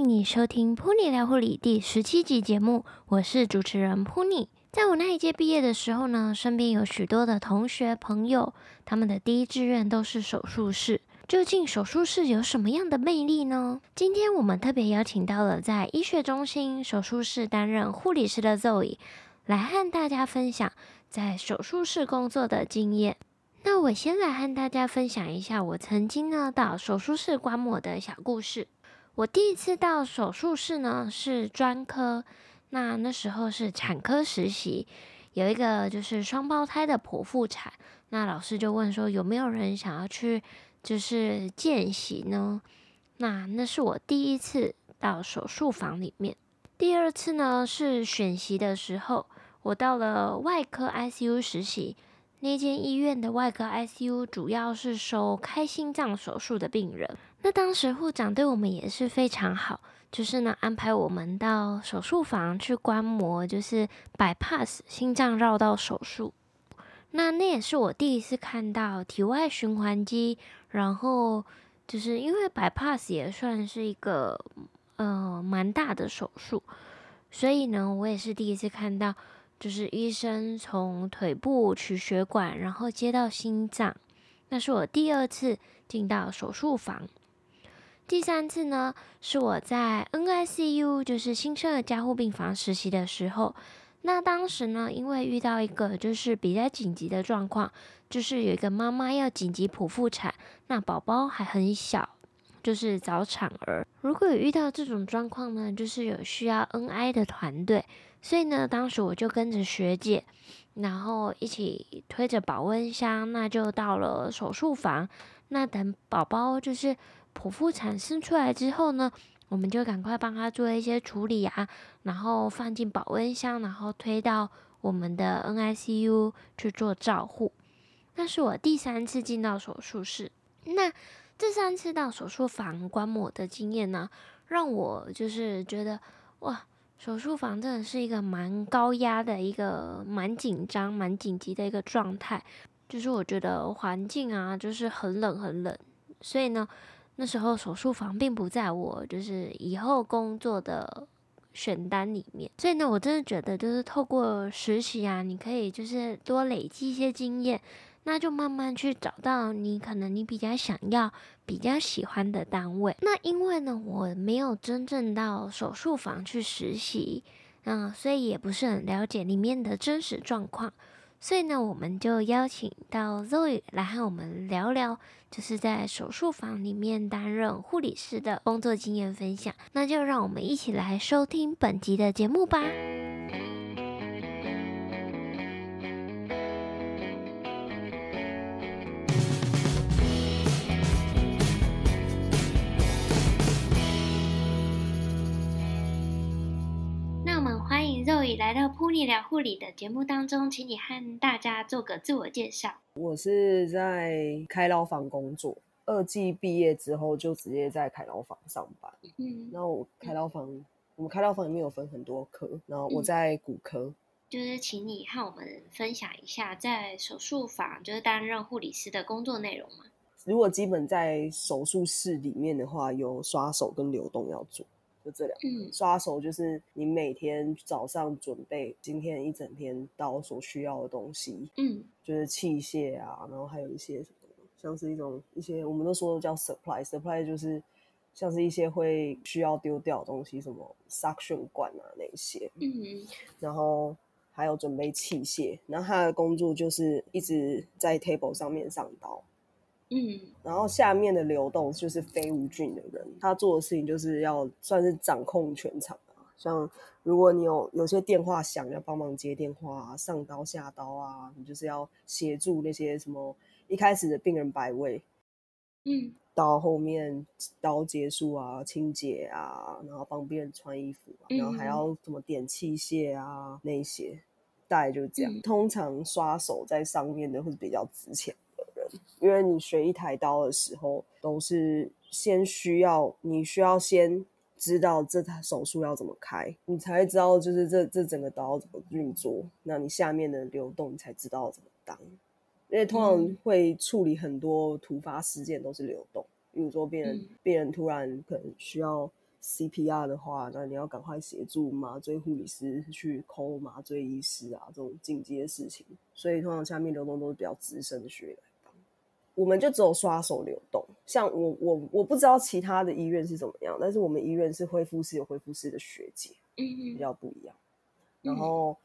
迎你收听 Pony 聊护理第十七集节目，我是主持人 Pony。在我那一届毕业的时候呢，身边有许多的同学朋友，他们的第一志愿都是手术室。究竟手术室有什么样的魅力呢？今天我们特别邀请到了在医学中心手术室担任护理师的 Zoe，来和大家分享在手术室工作的经验。那我先来和大家分享一下我曾经呢到手术室观摩的小故事。我第一次到手术室呢是专科，那那时候是产科实习，有一个就是双胞胎的剖腹产，那老师就问说有没有人想要去就是见习呢？那那是我第一次到手术房里面。第二次呢是选习的时候，我到了外科 ICU 实习。那间医院的外科 ICU 主要是收开心脏手术的病人。那当时护长对我们也是非常好，就是呢安排我们到手术房去观摩，就是 bypass 心脏绕道手术。那那也是我第一次看到体外循环机，然后就是因为 bypass 也算是一个呃蛮大的手术，所以呢我也是第一次看到。就是医生从腿部取血管，然后接到心脏。那是我第二次进到手术房。第三次呢，是我在 NICU，就是新生儿加护病房实习的时候。那当时呢，因为遇到一个就是比较紧急的状况，就是有一个妈妈要紧急剖腹产，那宝宝还很小，就是早产儿。如果有遇到这种状况呢，就是有需要 NI 的团队。所以呢，当时我就跟着学姐，然后一起推着保温箱，那就到了手术房。那等宝宝就是剖腹产生出来之后呢，我们就赶快帮他做一些处理啊，然后放进保温箱，然后推到我们的 NICU 去做照护。那是我第三次进到手术室。那这三次到手术房观摩的经验呢，让我就是觉得哇。手术房真的是一个蛮高压的一个蛮紧张、蛮紧急的一个状态，就是我觉得环境啊，就是很冷很冷，所以呢，那时候手术房并不在我就是以后工作的选单里面，所以呢，我真的觉得就是透过实习啊，你可以就是多累积一些经验。那就慢慢去找到你可能你比较想要、比较喜欢的单位。那因为呢，我没有真正到手术房去实习，嗯，所以也不是很了解里面的真实状况。所以呢，我们就邀请到 Zoe 来和我们聊聊，就是在手术房里面担任护理师的工作经验分享。那就让我们一起来收听本集的节目吧。来到噗妮聊护理的节目当中，请你和大家做个自我介绍。我是在开刀房工作，二技毕业之后就直接在开刀房上班。嗯，然后我开刀房，嗯、我们开刀房里面有分很多科，然后我在骨科。嗯、就是请你和我们分享一下在手术房就是担任护理师的工作内容吗？如果基本在手术室里面的话，有刷手跟流动要做。就这两个，嗯，刷手就是你每天早上准备今天一整天刀所需要的东西，嗯，就是器械啊，然后还有一些什么，像是一种一些我们都说叫 supply，supply 就是像是一些会需要丢掉的东西，什么 suction 管啊那些，嗯，然后还有准备器械，然后他的工作就是一直在 table 上面上刀。嗯，然后下面的流动就是非无菌的人，他做的事情就是要算是掌控全场啊。像如果你有有些电话响，要帮忙接电话啊，上刀下刀啊，你就是要协助那些什么一开始的病人摆位，嗯，到后面刀结束啊，清洁啊，然后帮病人穿衣服啊，然后还要什么点器械啊那些，大概就是这样。嗯，通常刷手在上面的会比较值钱。因为你学一台刀的时候，都是先需要你需要先知道这台手术要怎么开，你才会知道就是这这整个刀怎么运作，那你下面的流动你才知道怎么当。因为通常会处理很多突发事件都是流动，比如说病人、嗯、病人突然可能需要 CPR 的话，那你要赶快协助麻醉护理师去 call 麻醉医师啊，这种紧急的事情。所以通常下面流动都是比较资深的学员。我们就只有刷手流动，像我我我不知道其他的医院是怎么样，但是我们医院是恢复室有恢复室的学姐，嗯嗯，比较不一样。然后，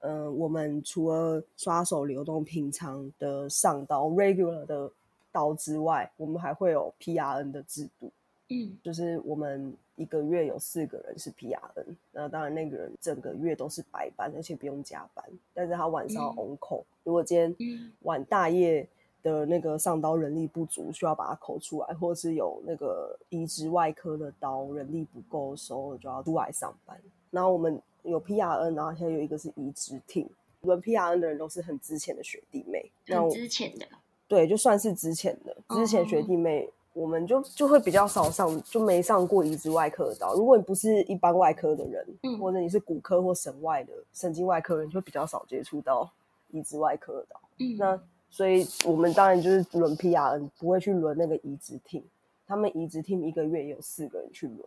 嗯、呃，我们除了刷手流动平常的上刀 regular 的刀之外，我们还会有 PRN 的制度。嗯，就是我们一个月有四个人是 PRN，那当然那个人整个月都是白班，而且不用加班，但是他晚上 on call，嗯。如果今天晚大夜的那个上刀人力不足，需要把它抠出来，或者是有那个移植外科的刀人力不够的时候，就要出来上班。然后我们有 PRN，然后现在有一个是移植 team，我们 PRN 的人都是很资浅的学弟妹，很之前的，对，就算是资浅的之前学弟妹。Oh. 我们就就会比较少上，就没上过移植外科的刀。如果你不是一般外科的人，嗯，或者你是骨科或神外的神经外科人，就会比较少接触到移植外科的刀。嗯，那所以我们当然就是轮 PRN，不会去轮那个移植 team。他们移植 team 一个月也有四个人去轮。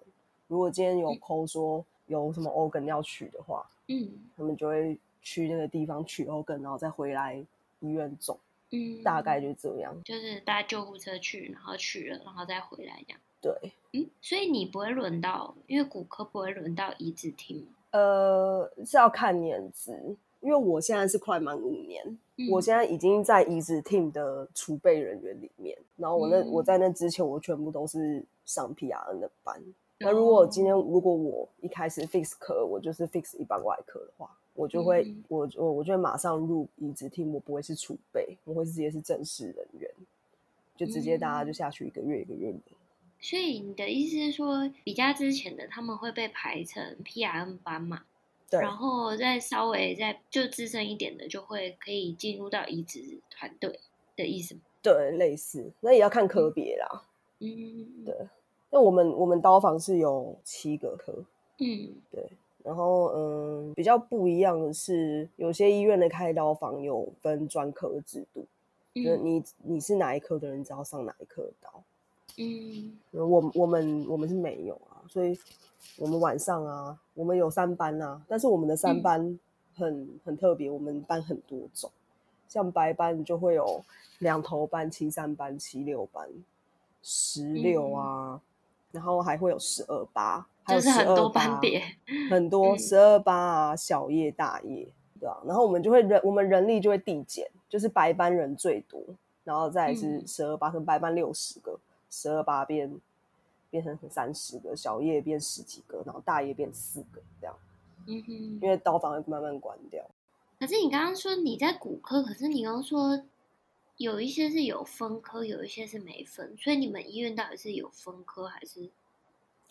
如果今天有 call 说有什么 organ 要取的话，嗯，他们就会去那个地方取 organ，然后再回来医院种。嗯，大概就这样，就是搭救护车去，然后取了，然后再回来这样。对，嗯，所以你不会轮到，因为骨科不会轮到移植厅。呃，是要看年资，因为我现在是快满五年，嗯，我现在已经在移植 team 的储备人员里面。然后我那，嗯，我在那之前，我全部都是上 PRN 的班。那如果今天如果我一开始 fix 科，我就是 fix 一般外科的话。我就会，嗯、我我我就会马上入移植 team，我不会是储备，我会直接是正式人员，就直接大家就下去一个月一个月的。所以你的意思是说，比较之前的他们会被排成 PRN 班嘛？对。然后再稍微再就资深一点的，就会可以进入到移植团队的意思吗？对，类似，那也要看科别啦。嗯，对。那我们我们刀房是有七个科。嗯，对。然后，嗯，比较不一样的是，有些医院的开刀房有分专科制度，嗯、就是你你是哪一科的人，只要上哪一科的刀。嗯，我我们我们是没有啊，所以我们晚上啊，我们有三班啊，但是我们的三班很、嗯、很特别，我们班很多种，像白班就会有两头班、七三班、七六班、十六啊。嗯然后还会有十二八，还有十二八，就是很多班别，很多十二八啊，小夜大夜，对啊。然后我们就会人，我们人力就会递减，就是白班人最多，然后再是十二八，跟白班六十个，十二八变变成三十个，小叶变十几个，然后大叶变四个这样。嗯哼，因为刀房会慢慢关掉。可是你刚刚说你在骨科，可是你刚刚说。有一些是有分科，有一些是没分，所以你们医院到底是有分科还是？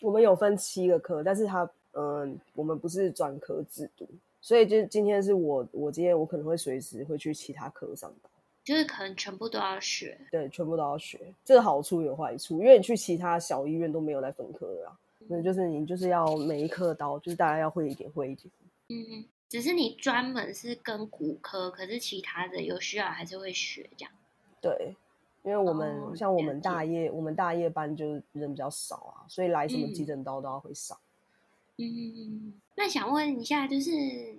我们有分七个科，但是他嗯，我们不是专科制度，所以就今天是我，我今天我可能会随时会去其他科上班，就是可能全部都要学，对，全部都要学，这个好处有坏处，因为你去其他小医院都没有来分科的啊，那、嗯、就是你就是要每一科刀，就是大家要会一点会一点，嗯，只是你专门是跟骨科，可是其他的有需要还是会学这样。对，因为我们、哦、像我们大夜，我们大夜班就是人比较少啊，所以来什么急诊刀都要会少。嗯，那想问一下，就是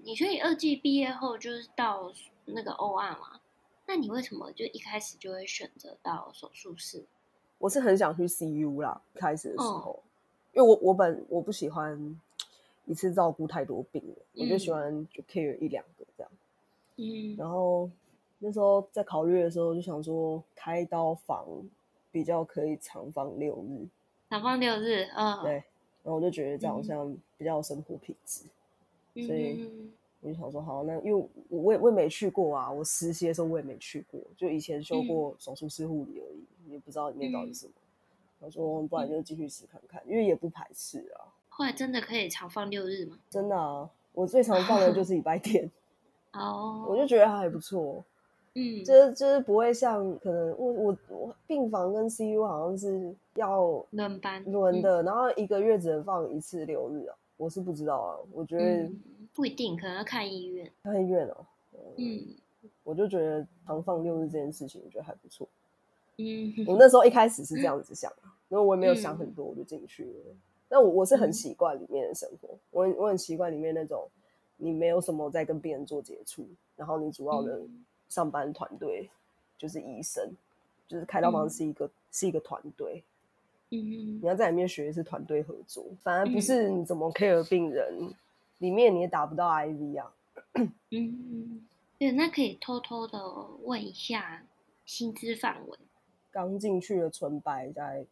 你所以二季毕业后就是到那个 OR 嘛？那你为什么就一开始就会选择到手术室？我是很想去 CU 啦，开始的时候，哦、因为我我本我不喜欢一次照顾太多病人，嗯、我就喜欢就 care 一两个这样。嗯，然后。那时候在考虑的时候，就想说开刀房比较可以长放六日，长放六日，嗯，对。然后我就觉得这样好像比较有生活品质，嗯、所以我就想说，好，那因为我也我也没去过啊，我实习的时候我也没去过，就以前修过手术室护理而已，也不知道里面到底是什么。我、嗯、说，不然就继续试看看，因为也不排斥啊。后来真的可以常放六日吗？真的啊，我最常放的就是礼拜天。哦，我就觉得还，还不错。嗯，就是就是不会像可能我我我病房跟 CU 好像是要轮班轮的，然后一个月只能放一次六日啊，我是不知道啊，我觉得、嗯、不一定，可能要看医院，看医院哦、喔。嗯，我就觉得长放六日这件事情，我觉得还不错。嗯，我那时候一开始是这样子想，然后我也没有想很多，我就进去了。那我我是很习惯里面的生活，嗯、我我很习惯里面那种你没有什么在跟病人做接触，然后你主要的上班团队就是医生，就是开刀房是一个、嗯、是一个团队。嗯，你要在里面学的是团队合作，反而不是你怎么 care 病人，嗯、里面你也打不到 IV 啊。嗯，对，那可以偷偷的问一下薪资范围。刚进去的纯白在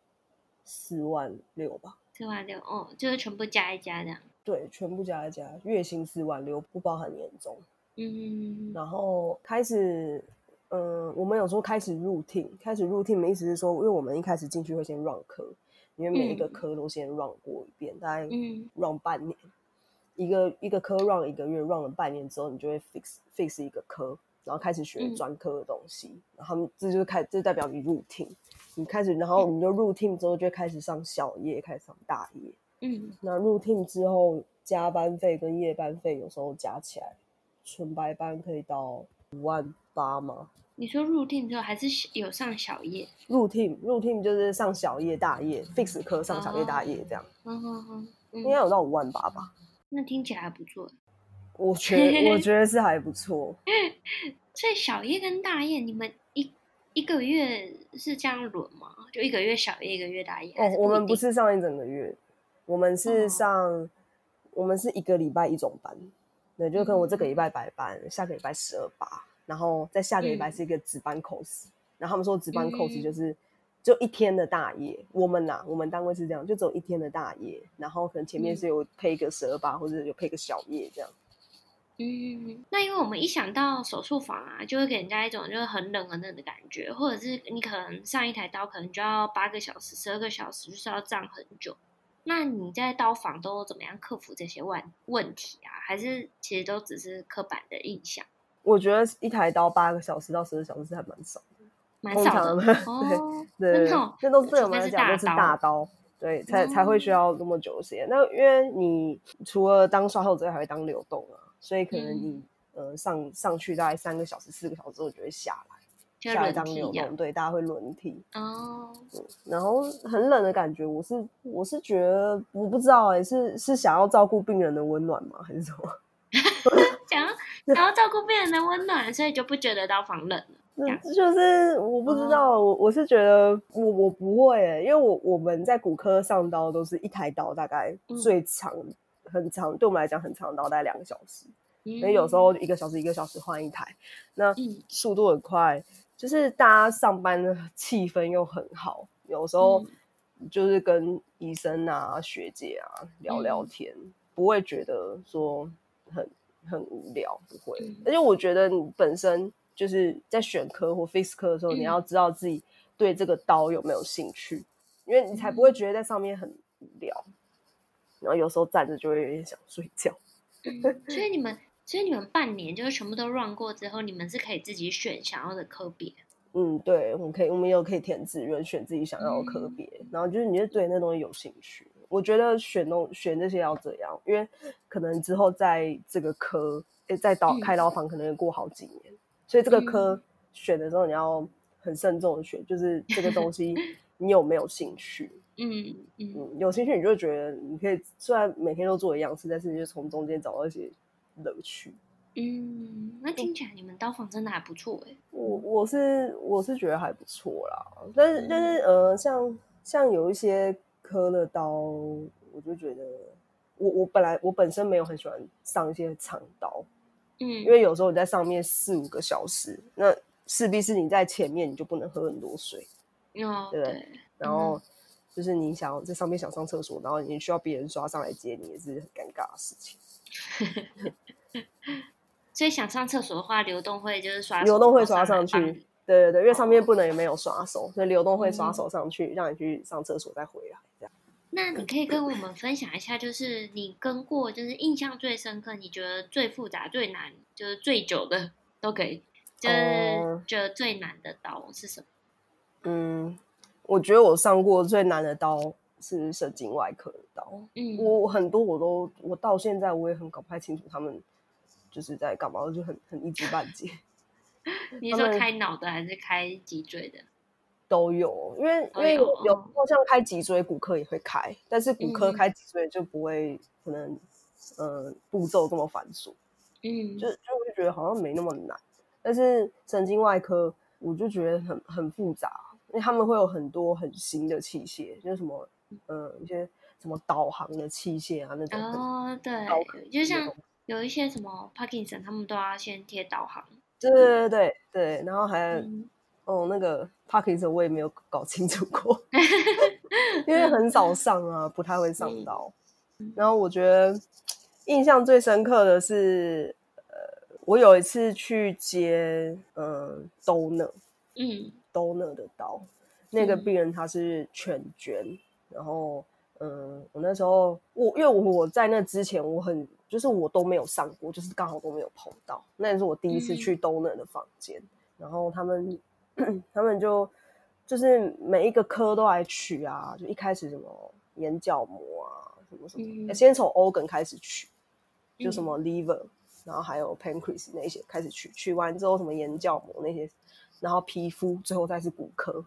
四万六吧。四万六哦，就是全部加一加这样。对，全部加一加，月薪四万六，不包含年终。嗯，然后开始。嗯，我们有时候开始 routine，开始 routine 的意思是说，因为我们一开始进去会先 run 科，因为每一个科都先 run 过一遍，嗯、大概 run 半年，嗯、一个一个科 run 一个月，run 了半年之后，你就会 fix fix 一个科，然后开始学专科的东西，嗯、然后他们这就是开，这代表你 routine，你开始，然后你就 routine 之后就开始上小夜，开始上大夜，嗯，那 routine 之后加班费跟夜班费有时候加起来，纯白班可以到五万。八吗？你说入 team 之后还是有上小夜？入 team 入 team 就是上小夜大夜，fix 科上小夜大夜这样。嗯嗯嗯，应该有到五万八吧？那听起来还不错。我觉得 我觉得是还不错。所以小夜跟大夜，你们一一个月是这样轮吗？就一个月小夜，一个月大夜？哦，我们不是上一整个月，我们是上，哦、我们是一个礼拜一种班。对，就可能我这个礼拜白班，嗯、下个礼拜十二八。然后在下个礼拜是一个值班 cos，、嗯、然后他们说值班 cos 就是就一天的大夜。嗯、我们呐、啊，我们单位是这样，就只有一天的大夜，然后可能前面是有配一个十二八或者有配个小夜这样。嗯，那因为我们一想到手术房啊，就会给人家一种就是很冷很冷的感觉，或者是你可能上一台刀可能就要八个小时、十二个小时，就是要站很久。那你在刀房都怎么样克服这些问问题啊？还是其实都只是刻板的印象？我觉得一台刀八个小时到十个小时是还蛮少的，蛮少的。对对，这都对我们来讲都是大刀，对，才才会需要那么久的时间。那因为你除了当刷手之外，还会当流动啊，所以可能你呃上上去大概三个小时、四个小时之后就会下来，下来当流动，对，大家会轮替哦。然后很冷的感觉，我是我是觉得我不知道哎，是是想要照顾病人的温暖吗，还是什么？想要想要照顾病人的温暖，所以就不觉得到防冷了。嗯，就是我不知道，我、哦、我是觉得我我不会、欸，因为我我们在骨科上刀都是一台刀，大概最长、嗯、很长，对我们来讲很长刀，大概两个小时。因为、嗯、有时候一个小时一个小时换一台，那速度很快，就是大家上班的气氛又很好，有时候就是跟医生啊、学姐啊聊聊天，嗯、不会觉得说。很很无聊，不会。嗯、而且我觉得你本身就是在选科或 fix 科的时候，嗯、你要知道自己对这个刀有没有兴趣，因为你才不会觉得在上面很无聊。嗯、然后有时候站着就会有点想睡觉。嗯、所以你们，所以你们半年就是全部都 run 过之后，你们是可以自己选想要的科别。嗯，对，我们可以，我们有可以填志愿选自己想要的科别，嗯、然后就是你就对那东西有兴趣。我觉得选东选这些要这样，因为可能之后在这个科，诶，在刀开刀房可能要过好几年，嗯、所以这个科选的时候你要很慎重的选，就是这个东西 你有没有兴趣？嗯嗯，嗯，有兴趣你就觉得你可以，虽然每天都做一样事，但是你就从中间找到一些乐趣。嗯，那听起来你们刀房真的还不错哎。我我是我是觉得还不错啦，但是但是呃，像像有一些。科的刀，我就觉得我我本来我本身没有很喜欢上一些长刀，嗯，因为有时候你在上面四五个小时，那势必是你在前面你就不能喝很多水，哦，对，对，然后就是你想在上面想上厕所，然后你需要别人刷上来接你，也是很尴尬的事情。所以想上厕所的话，流动会就是刷流动会刷上去。对对对，因为上面不能也没有刷手，所以流动会刷手上去，嗯、让你去上厕所再回来。那你可以跟我们分享一下，就是你跟过，就是印象最深刻，你觉得最复杂、最难，就是最久的都可以，就是觉得最难的刀是什么？嗯，我觉得我上过最难的刀是神经外科的刀。嗯，我很多我都我到现在我也很搞不太清楚他们就是在干嘛，我就很很一知半解。你说开脑的还是开脊椎的？都有，因为因为有有时候像开脊椎骨科也会开，但是骨科开脊椎就不会可能嗯、呃、步骤这么繁琐，嗯，就就我就觉得好像没那么难，但是神经外科我就觉得很很复杂，因为他们会有很多很新的器械，就是什么嗯。一些什么导航的器械啊那种哦，对，就像有一些什么 Parkinson 他们都要先贴导航，对对对对对，然后还。嗯哦，那个 Parkinson 我也没有搞清楚过，因为很少上啊，不太会上到。嗯、然后我觉得印象最深刻的是，呃，我有一次去接，呃、donor，嗯，donor 的刀，那个病人他是全捐，嗯、然后，嗯、呃，我那时候我因为我在那之前我很就是我都没有上过，就是刚好都没有碰到，那也是我第一次去 donor 的房间，嗯、然后他们。他们就就是每一个科都来取啊，就一开始什么眼角膜啊，什么什么，嗯、先从 organ 开始取，就什么 liver，、嗯、然后还有 pancreas 那些开始取，取完之后什么眼角膜那些，然后皮肤，最后再是骨科，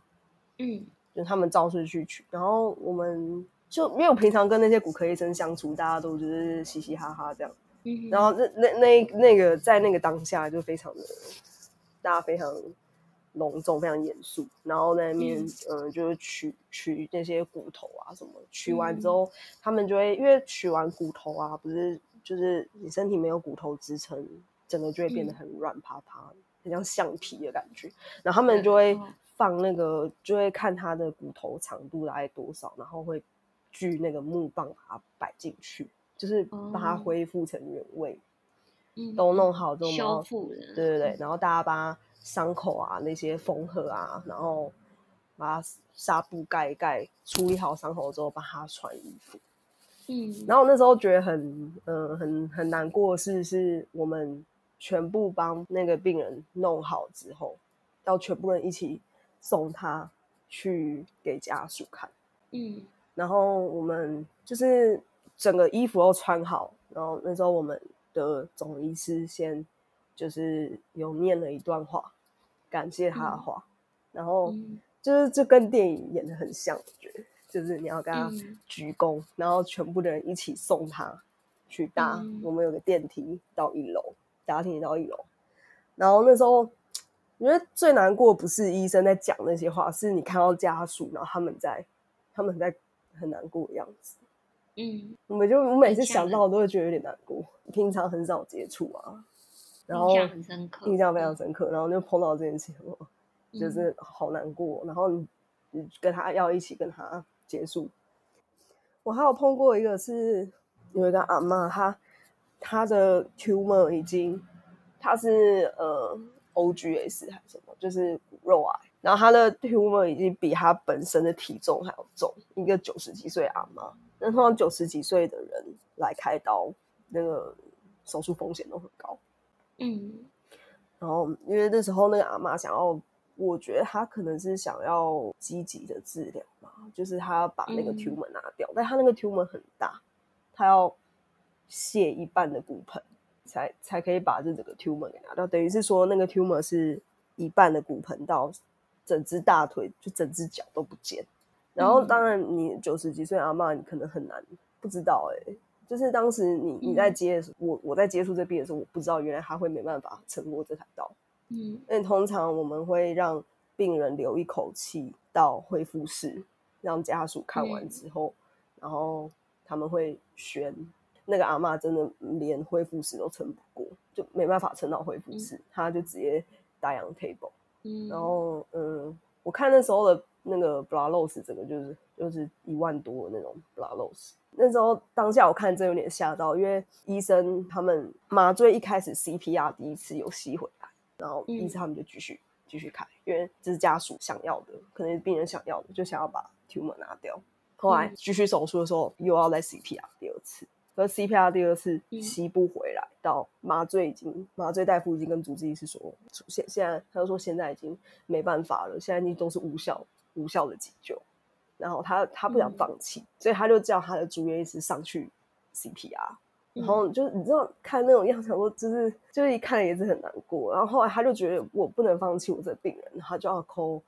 嗯，就他们照顺序取，然后我们就没有平常跟那些骨科医生相处，大家都就是嘻嘻哈哈这样，嗯，然后那那那那个在那个当下就非常的，大家非常。隆重，非常严肃，然后在那边，嗯、呃，就是取取那些骨头啊什么，取完之后，嗯、他们就会因为取完骨头啊，不是就是你身体没有骨头支撑，整个就会变得很软趴趴，嗯、很像橡皮的感觉。然后他们就会放那个，嗯、就会看他的骨头长度大概多少，然后会锯那个木棒把它摆进去，就是把它恢复成原位，嗯、都弄好之后修复的，对对对，然后大家把它。伤口啊，那些缝合啊，然后把它纱布盖一盖，处理好伤口之后，帮他穿衣服。嗯，然后那时候觉得很，嗯、呃，很很难过的是，是我们全部帮那个病人弄好之后，要全部人一起送他去给家属看。嗯，然后我们就是整个衣服都穿好，然后那时候我们的总医师先。就是有念了一段话，感谢他的话，嗯、然后就是这跟电影演的很像，我觉得。就是你要跟他鞠躬，嗯、然后全部的人一起送他去搭，嗯、我们有个电梯到一楼，搭电梯到一楼，然后那时候我觉得最难过不是医生在讲那些话，是你看到家属，然后他们在他们在很难过的样子，嗯，我们就我每次想到我都会觉得有点难过，平常很少接触啊。然后印象很深刻，印象非常深刻。然后就碰到这件事情，就是好难过。嗯、然后你跟他要一起跟他结束。我还有碰过一个是有一个阿妈，她她的 tumor 已经，她是呃 OGS 还是什么，就是骨肉癌。然后她的 tumor 已经比她本身的体重还要重。一个九十几岁阿妈，那通常九十几岁的人来开刀，那个手术风险都很高。嗯，然后因为那时候那个阿嬷想要，我觉得她可能是想要积极的治疗嘛，就是她要把那个 tumor 拿掉，嗯、但她那个 tumor 很大，她要卸一半的骨盆，才才可以把这整个 tumor 给拿掉，等于是说那个 tumor 是一半的骨盆到整只大腿，就整只脚都不见。然后当然你九十几岁阿妈，你可能很难不知道哎、欸。就是当时你你在接的时候，嗯、我我在接触这病的时候，我不知道原来他会没办法撑过这台刀。嗯，因为通常我们会让病人留一口气到恢复室，让家属看完之后，嗯、然后他们会宣。那个阿妈真的连恢复室都撑不过，就没办法撑到恢复室，嗯、他就直接 die on table。嗯，然后嗯，我看那时候的那个 blood loss 整个就是就是一万多的那种 blood loss。那时候当下我看真有点吓到，因为医生他们麻醉一开始 CPR 第一次有吸回来，然后医生他们就继续继续开，因为这是家属想要的，可能是病人想要的，就想要把 tumor 拿掉。后来继续手术的时候又要再 CPR 第二次，可是 CPR 第二次吸不回来，到麻醉已经麻醉大夫已经跟主治医师说，现现在他就说现在已经没办法了，现在已经都是无效无效的急救。然后他他不想放弃，嗯、所以他就叫他的住院医师上去 CPR。嗯、然后就是你知道看那种样子，我就是就是一看也是很难过。然后后来他就觉得我不能放弃我这个病人，他就要 call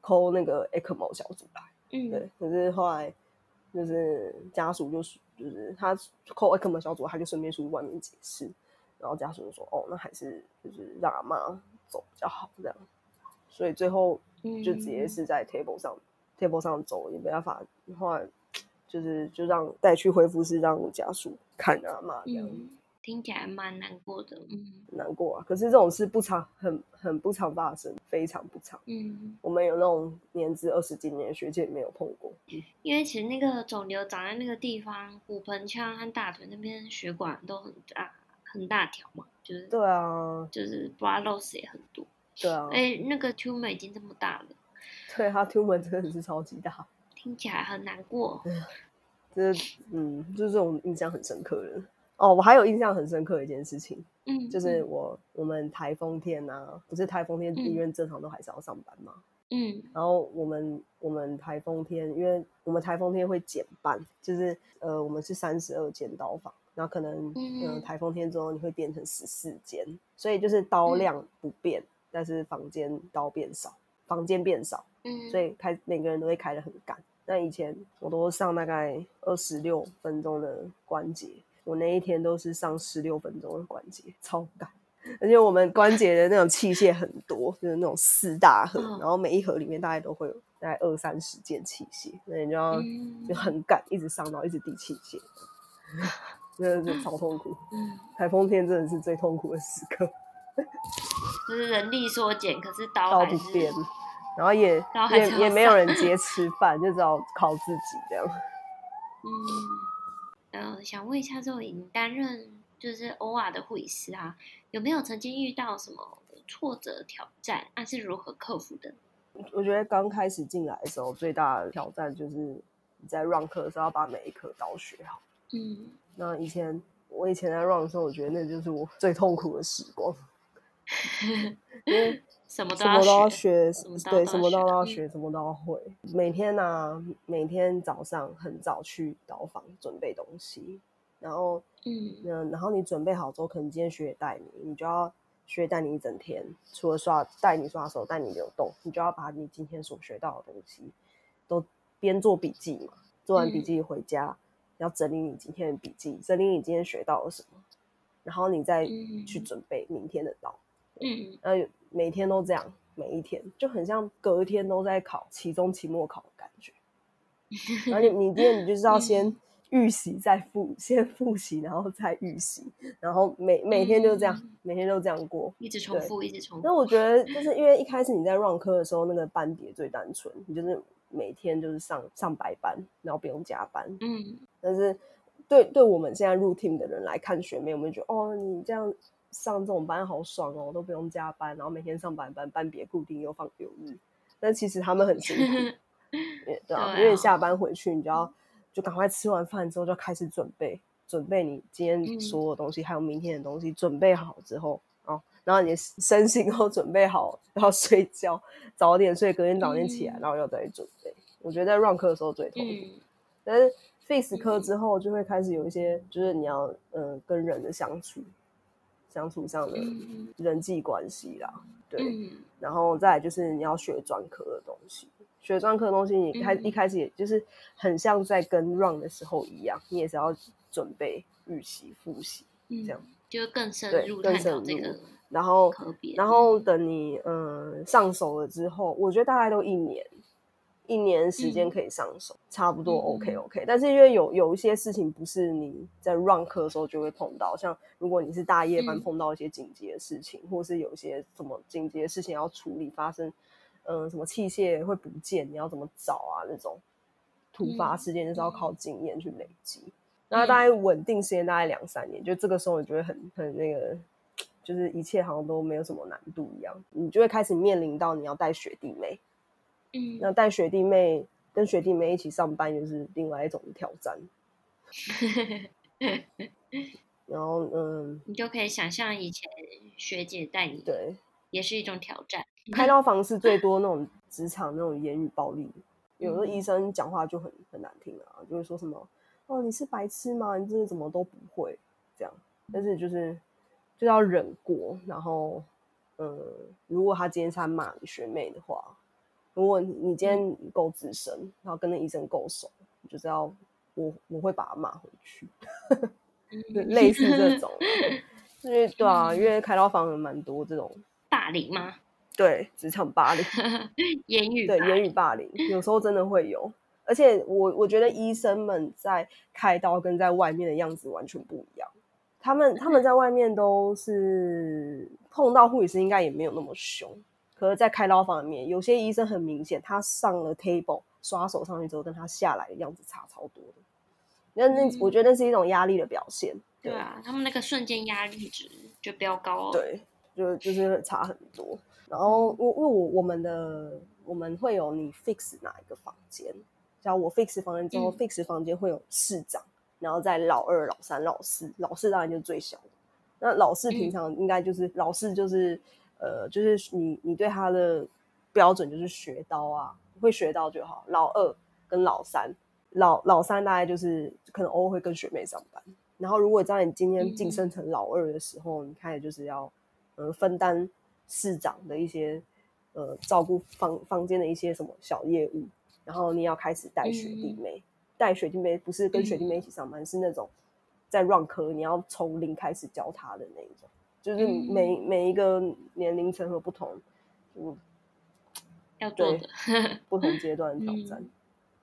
call 那个 ECMO 小组来，嗯，对，可是后来就是家属就是就是他 call ECMO 小组，他就顺便出去外面解释，然后家属就说，哦，那还是就是让阿妈走比较好这样，所以最后就直接是在 table 上、嗯、table 上走，也没办法，后来就是就让带去恢复室让家属看啊嘛这样。嗯听起来蛮难过的，嗯，难过啊。可是这种事不常，很很不常发生，非常不常。嗯，我们有那种年资二十几年的学姐没有碰过。因为其实那个肿瘤长在那个地方，骨盆腔和大腿那边血管都很大，很大条嘛，就是对啊，就是 blood loss 也很多。对啊，哎，那个 tumor 已经这么大了，对，他 tumor 真的是超级大，听起来很难过。就是嗯，就是这种印象很深刻的。哦，我还有印象很深刻的一件事情，嗯，就是我我们台风天啊，不是台风天医院正常都还是要上班嘛，嗯，然后我们我们台风天，因为我们台风天会减半，就是呃我们是三十二间刀房，然后可能嗯、呃、台风天之后你会变成十四间，所以就是刀量不变，嗯、但是房间刀变少，房间变少，嗯，所以开每个人都会开得很赶。那以前我都上大概二十六分钟的关节。我那一天都是上十六分钟的关节，超赶，而且我们关节的那种器械很多，就是那种四大盒，然后每一盒里面大概都会有大概二三十件器械，那你就要就很赶，一直上到一直递器械，真的是超痛苦。台风天真的是最痛苦的时刻，就是人力缩减，可是刀刀不变，然后也也也没有人接 吃饭，就只好靠自己这样。嗯。呃，想问一下，这位你担任就是欧亚的护理师啊，有没有曾经遇到什么挫折挑战？那、啊、是如何克服的？我觉得刚开始进来的时候，最大的挑战就是你在 run 课的时候要把每一颗刀学好。嗯，那以前我以前在 run 的时候，我觉得那就是我最痛苦的时光，因为。什么都要学，对，什么都要学，什么都要会。每天呢、啊，每天早上很早去导房准备东西，然后，嗯，然后你准备好之后，可能今天学姐带你，你就要学姐带你一整天。除了刷带你刷手，带你流动，你就要把你今天所学到的东西都边做笔记嘛。做完笔记回家，嗯、要整理你今天的笔记，整理你今天学到了什么，然后你再去准备明天的刀。嗯，呃。每天都这样，每一天就很像隔一天都在考期中、期末考的感觉。然后你你今天你就是要先 预习再复，先复习然后再预习，然后每每天就这样，每天都这样过，一直重复，一直重复。那我觉得就是因为一开始你在 run 科的时候，那个班别最单纯，你就是每天就是上上白班，然后不用加班。嗯，但是对对我们现在入 team 的人来看学妹，我们就觉得哦，你这样。上这种班好爽哦，都不用加班，然后每天上班班，班别固定又放六日。但其实他们很辛苦，对，对啊，因为下班回去，你就要就赶快吃完饭之后就开始准备，准备你今天所有东西，嗯、还有明天的东西，准备好之后，哦，然后你身心都准备好，要睡觉，早点睡，隔天早点起来，嗯、然后又再准备。我觉得在 run 课的时候最痛苦，嗯、但是 face 课之后就会开始有一些，就是你要嗯、呃、跟人的相处。相处上的人际关系啦，嗯、对，嗯、然后再来就是你要学专科的东西，学专科的东西，你开、嗯、一开始也就是很像在跟 run 的时候一样，你也是要准备预习、复习，这样、嗯、就更深入探讨这个，然后然后等你嗯上手了之后，我觉得大概都一年。一年时间可以上手，嗯、差不多 OK OK，嗯、但是因为有有一些事情不是你在 run 课的时候就会碰到，像如果你是大夜班碰到一些紧急的事情，嗯、或是有一些什么紧急的事情要处理，发生嗯、呃、什么器械会不见，你要怎么找啊？那种突发事件就是要靠经验去累积，嗯、那大概稳定时间大概两三年，就这个时候你就会很很那个，就是一切好像都没有什么难度一样，你就会开始面临到你要带学弟妹。嗯，那带学弟妹跟学弟妹一起上班，又是另外一种挑战。然后，嗯，你就可以想象以前学姐带你，对，也是一种挑战。开刀房是最多那种 职场那种言语暴力，有的医生讲话就很很难听啊，就会说什么哦，你是白痴吗？你真的怎么都不会这样。但是就是就要忍过，然后，嗯，如果他今天是他骂你学妹的话。如果你今天够资深，然后跟那医生够熟，你就知道我我会把他骂回去，类似这种。因为对啊，因为开刀房有蛮多这种霸凌吗？对，职场霸凌，言语对言语霸凌，有时候真的会有。而且我我觉得医生们在开刀跟在外面的样子完全不一样。他们他们在外面都是碰到护理师应该也没有那么凶，可是，在开刀房里面，有些医生很明显，他上了 table 刷手上去之后，跟他下来的样子差超多的。那那我觉得那是一种压力的表现。对啊，他们那个瞬间压力值就比较高。对，就就是差很多。然后，因为我我们的我们会有你 fix 哪一个房间，像我 fix 房间之后、嗯、，fix 房间会有市长，然后在老二、老三、老四，老四当然就是最小的。那老四平常应该就是、嗯、老四就是呃，就是你你对他的标准就是学刀啊，会学刀就好。老二跟老三，老老三大概就是可能偶尔会跟学妹上班。然后，如果在你今天晋升成老二的时候，嗯、你开始就是要，呃，分担市长的一些，呃，照顾房房间的一些什么小业务，然后你要开始带学弟妹，嗯、带学弟妹不是跟学弟妹一起上班，嗯、是那种在 run 科，你要从零开始教他的那一种，就是每、嗯、每一个年龄层和不同，嗯，要做的不同阶 段的挑战。嗯、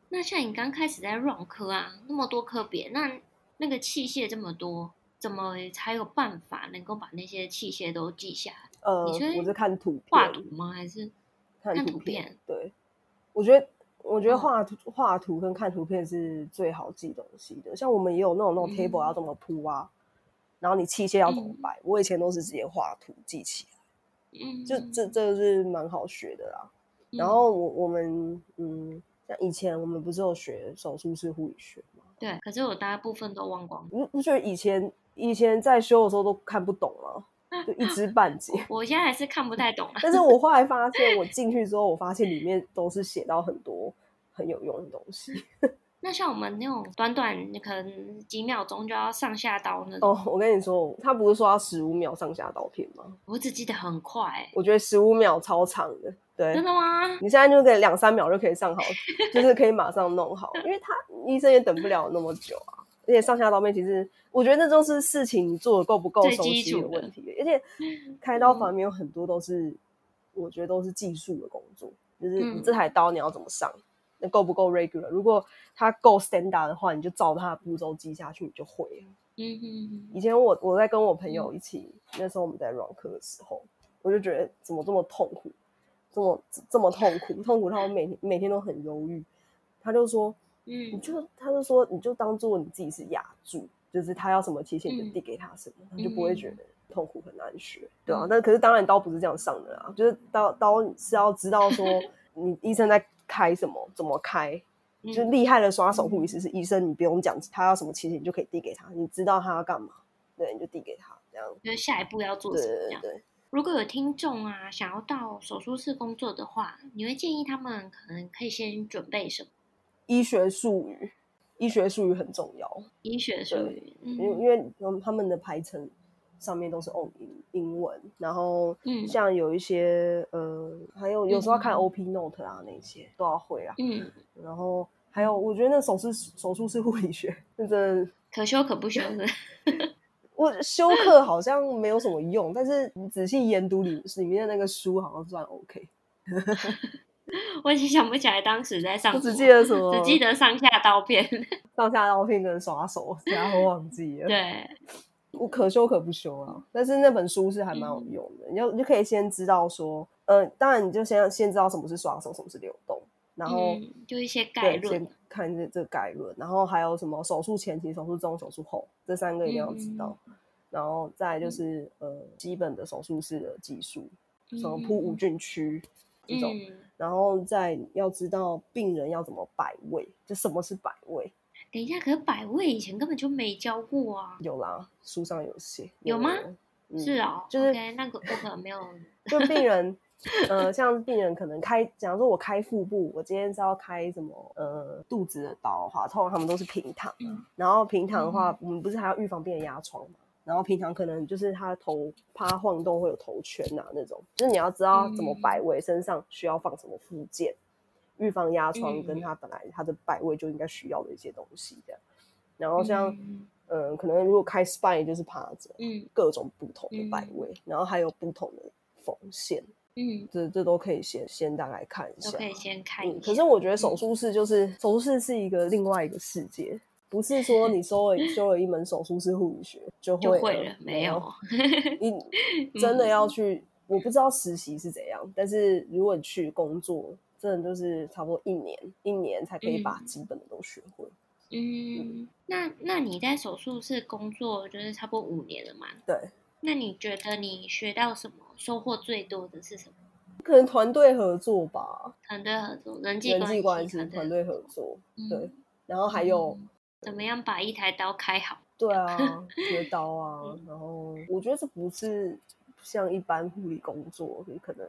那像你刚开始在 run 科啊，那么多科别，那。那个器械这么多，怎么才有办法能够把那些器械都记下来？呃，我是看图片画图吗？还是看图片？对，我觉得我觉得画图画、哦、图跟看图片是最好记东西的。像我们也有那种那种 table 要怎么铺啊，嗯、然后你器械要怎么摆，嗯、我以前都是直接画图记起来。嗯，就这这是蛮好学的啦。嗯、然后我我们嗯，像以前我们不是有学手术室护理学吗？对，可是我大部分都忘光。你不觉得以前以前在修的时候都看不懂吗？就一知 半解。我现在还是看不太懂啊。但是我后来发现，我进去之后，我发现里面都是写到很多很有用的东西。那像我们那种短短可能几秒钟就要上下刀那种。哦，我跟你说，他不是说要十五秒上下刀片吗？我只记得很快欸。我觉得十五秒超长的。对，真的吗？你现在就可以两三秒就可以上好，就是可以马上弄好，因为他医生也等不了那么久啊。而且上下刀片其实，我觉得那都是事情做的够不够熟悉的问题。而且开刀房里面有很多都是，嗯、我觉得都是技术的工作，就是你这台刀你要怎么上，嗯、那够不够 regular？如果它够 standard 的话，你就照它的步骤记下去，你就会了。嗯哼。以前我我在跟我朋友一起，嗯、那时候我们在 run 课的时候，我就觉得怎么这么痛苦。这么这么痛苦，痛苦他每天每天都很忧郁。他就说，嗯，你就他就说，你就当做你自己是哑柱，就是他要什么提醒你就递给他什么，你、嗯、就不会觉得痛苦很难学，嗯、对啊。但可是当然刀不是这样上的啊，就是刀刀是要知道说 你医生在开什么，怎么开。嗯、就厉害的刷手护理师是医生，你不用讲他要什么其实，你就可以递给他，你知道他要干嘛，对，你就递给他这样。就是下一步要做什么？对对对。如果有听众啊想要到手术室工作的话，你会建议他们可能可以先准备什么？医学术语，医学术语很重要。医学术语，因为、嗯、因为他们的排程上面都是哦英英文，然后像有一些、嗯、呃，还有有时候要看 OP Note 啊，那些都要会啊。嗯，然后还有我觉得那手术手术是护理学真的可修可不修的。我修课好像没有什么用，但是你仔细研读里里面的那个书，好像算 OK。我已经想不起来当时在上，我只记得什么，只记得上下刀片，上下刀片跟刷手，其他都忘记了。对，我可修可不修啊，但是那本书是还蛮有用的，嗯、你就你就可以先知道说，呃，当然你就先先知道什么是刷手，什么是流动。然后、嗯、就一些概论，先看这这概论，然后还有什么手术前期、手术中、手术后这三个一定要知道。嗯、然后再就是、嗯、呃基本的手术室的技术，什么铺无菌区、嗯、这种，嗯、然后再要知道病人要怎么摆位，就什么是摆位。等一下，可是百位以前根本就没教过啊。有啦，书上有写。有吗？嗯、是啊、哦，就是 okay, 那个我可能没有。就病人。呃，像病人可能开，假如说我开腹部，我今天是要开什么呃肚子的刀的话，通常他们都是平躺，嗯、然后平躺的话，嗯、我们不是还要预防病人压疮吗？然后平常可能就是他头趴晃动会有头圈啊那种，就是你要知道怎么摆位，身上需要放什么附件，预防压疮跟他本来他的摆位就应该需要的一些东西这样。然后像嗯，可能如果开 spine 就是趴着，嗯，各种不同的摆位，然后还有不同的缝线。嗯，这这都可以先先大概看一下，都可以先看一下。嗯，可是我觉得手术室就是、嗯、手术室是一个另外一个世界，不是说你修了 修了一门手术室护理学就会，了，没有。你 真的要去，嗯、我不知道实习是怎样，但是如果你去工作，真的就是差不多一年，一年才可以把基本的都学会。嗯，嗯那那你在手术室工作就是差不多五年了嘛？对。那你觉得你学到什么？收获最多的是什么？可能团队合作吧。团队合作，人际人际关系，团队合作，嗯、对。然后还有、嗯、怎么样把一台刀开好？对啊，学刀啊。嗯、然后我觉得这不是像一般护理工作，你可能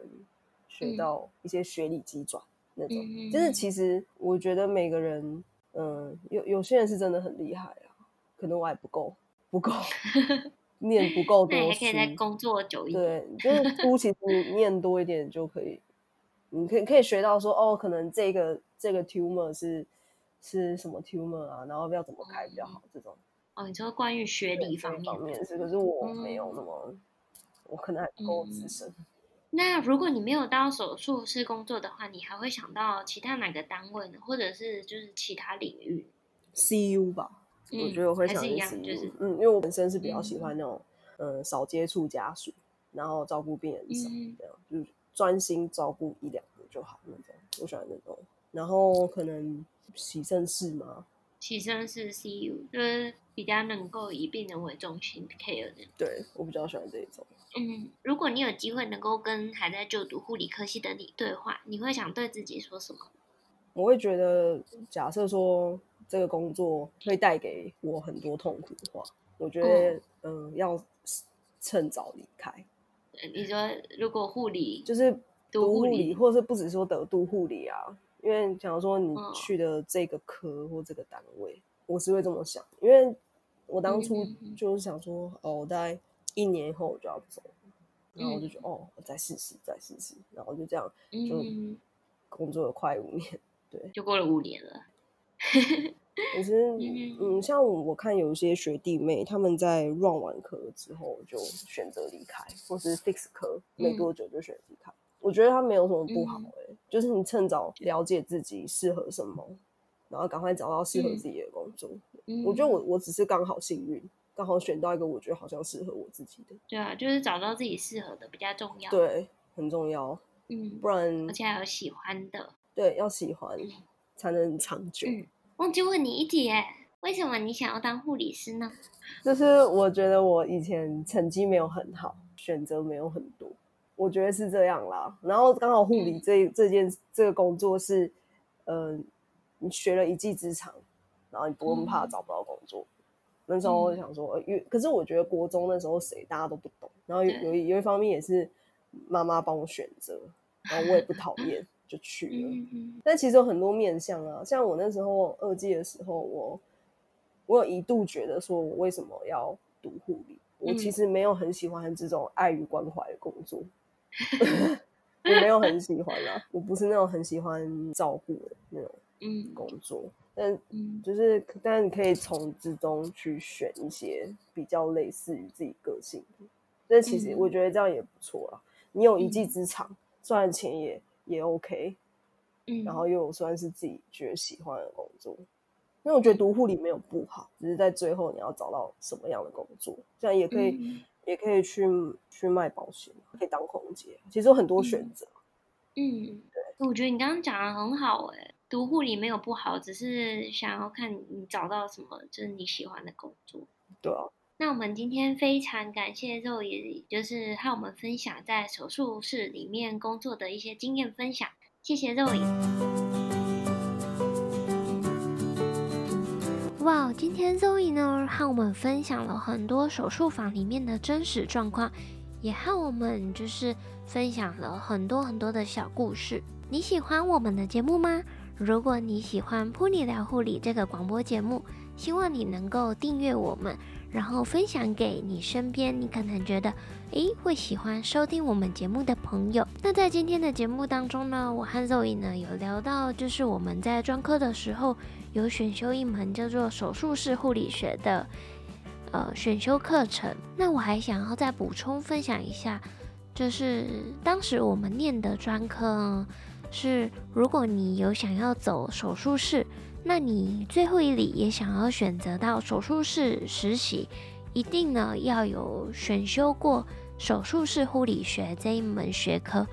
学到一些学理机转那种。嗯、就是其实我觉得每个人，嗯，有有些人是真的很厉害啊，可能我还不够，不够。念不够多，那还可以再工作久一点。对，就是估其实念多一点就可以，你可以可以学到说哦，可能这个这个 tumor 是是什么 tumor 啊，然后要怎么开比较好，这种。哦，你说关于学理方面，方面是，可是我没有那么，嗯、我可能还不够资深。那如果你没有到手术室工作的话，你还会想到其他哪个单位呢？或者是就是其他领域？CU 吧。我觉得我会想一样，就是嗯，因为我本身是比较喜欢那种，嗯，少接触家属，然后照顾病人少，这样就是专心照顾一两个就好那种，我喜欢那种。然后可能洗肾室吗，洗肾室 CU 就是比较能够以病人为中心 care 的。对，我比较喜欢这一种。嗯，如果你有机会能够跟还在就读护理科系的你对话，你会想对自己说什么？我会觉得，假设说。这个工作会带给我很多痛苦的话，我觉得，嗯，嗯，要趁早离开。你说，如果护理就是读护理，或者是不只说得读护理啊，因为假如说你去的这个科或这个单位，嗯、我是会这么想，因为我当初就是想说，嗯、哦，我大概一年以后我就要走，然后我就觉得，嗯、哦，我再试试，再试试，然后就这样就工作了快五年，对，就过了五年了。可是，嗯，像我看有一些学弟妹，他们在 run 完科之后就选择离开，或是 fix 科没多久就选择离开。嗯、我觉得他没有什么不好、欸，哎、嗯，就是你趁早了解自己适合什么，然后赶快找到适合自己的工作。嗯、我觉得我我只是刚好幸运，刚好选到一个我觉得好像适合我自己的。对啊，就是找到自己适合的比较重要。对，很重要。嗯，不然而且还有喜欢的。对，要喜欢、嗯、才能长久。嗯忘记问你一题，为什么你想要当护理师呢？就是我觉得我以前成绩没有很好，选择没有很多，我觉得是这样啦。然后刚好护理这、嗯、这件这个工作是，嗯、呃，你学了一技之长，然后你不用怕找不到工作。嗯、那时候我想说，因为、嗯、可是我觉得国中那时候谁大家都不懂，然后有有一有一方面也是妈妈帮我选择，然后我也不讨厌。就去了，但其实有很多面向啊。像我那时候二季的时候，我我有一度觉得说，我为什么要读护理？我其实没有很喜欢这种爱与关怀的工作，我没有很喜欢啊。我不是那种很喜欢照顾的那种工作，但就是，但你可以从之中去选一些比较类似于自己个性的。但其实我觉得这样也不错啊。你有一技之长，赚钱也。也 OK，嗯，然后又有算是自己觉得喜欢的工作，因为我觉得读护理没有不好，只是在最后你要找到什么样的工作，这样也可以，嗯、也可以去去卖保险，可以当空姐，其实有很多选择。嗯，对，我觉得你刚刚讲的很好哎、欸，读护理没有不好，只是想要看你找到什么就是你喜欢的工作。对啊。那我们今天非常感谢 Zoe，也就是和我们分享在手术室里面工作的一些经验分享。谢谢 Zoe。哇，今天 Zoe 呢和我们分享了很多手术房里面的真实状况，也和我们就是分享了很多很多的小故事。你喜欢我们的节目吗？如果你喜欢普尼聊护理这个广播节目，希望你能够订阅我们，然后分享给你身边你可能觉得诶会喜欢收听我们节目的朋友。那在今天的节目当中呢，我和 Zoe 呢有聊到，就是我们在专科的时候有选修一门叫做手术室护理学的呃选修课程。那我还想要再补充分享一下，就是当时我们念的专科。是，如果你有想要走手术室，那你最后一里也想要选择到手术室实习，一定呢要有选修过手术室护理学这一门学科。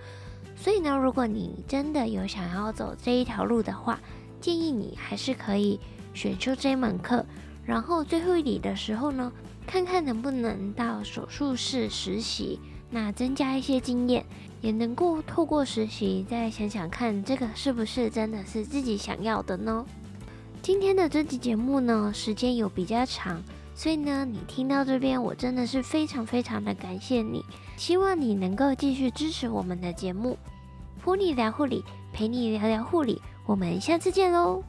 所以呢，如果你真的有想要走这一条路的话，建议你还是可以选修这门课，然后最后一里的时候呢，看看能不能到手术室实习。那增加一些经验，也能够透过实习再想想看，这个是不是真的是自己想要的呢？今天的这期节目呢，时间有比较长，所以呢，你听到这边，我真的是非常非常的感谢你。希望你能够继续支持我们的节目，噗妮聊护理，陪你聊聊护理，我们下次见喽。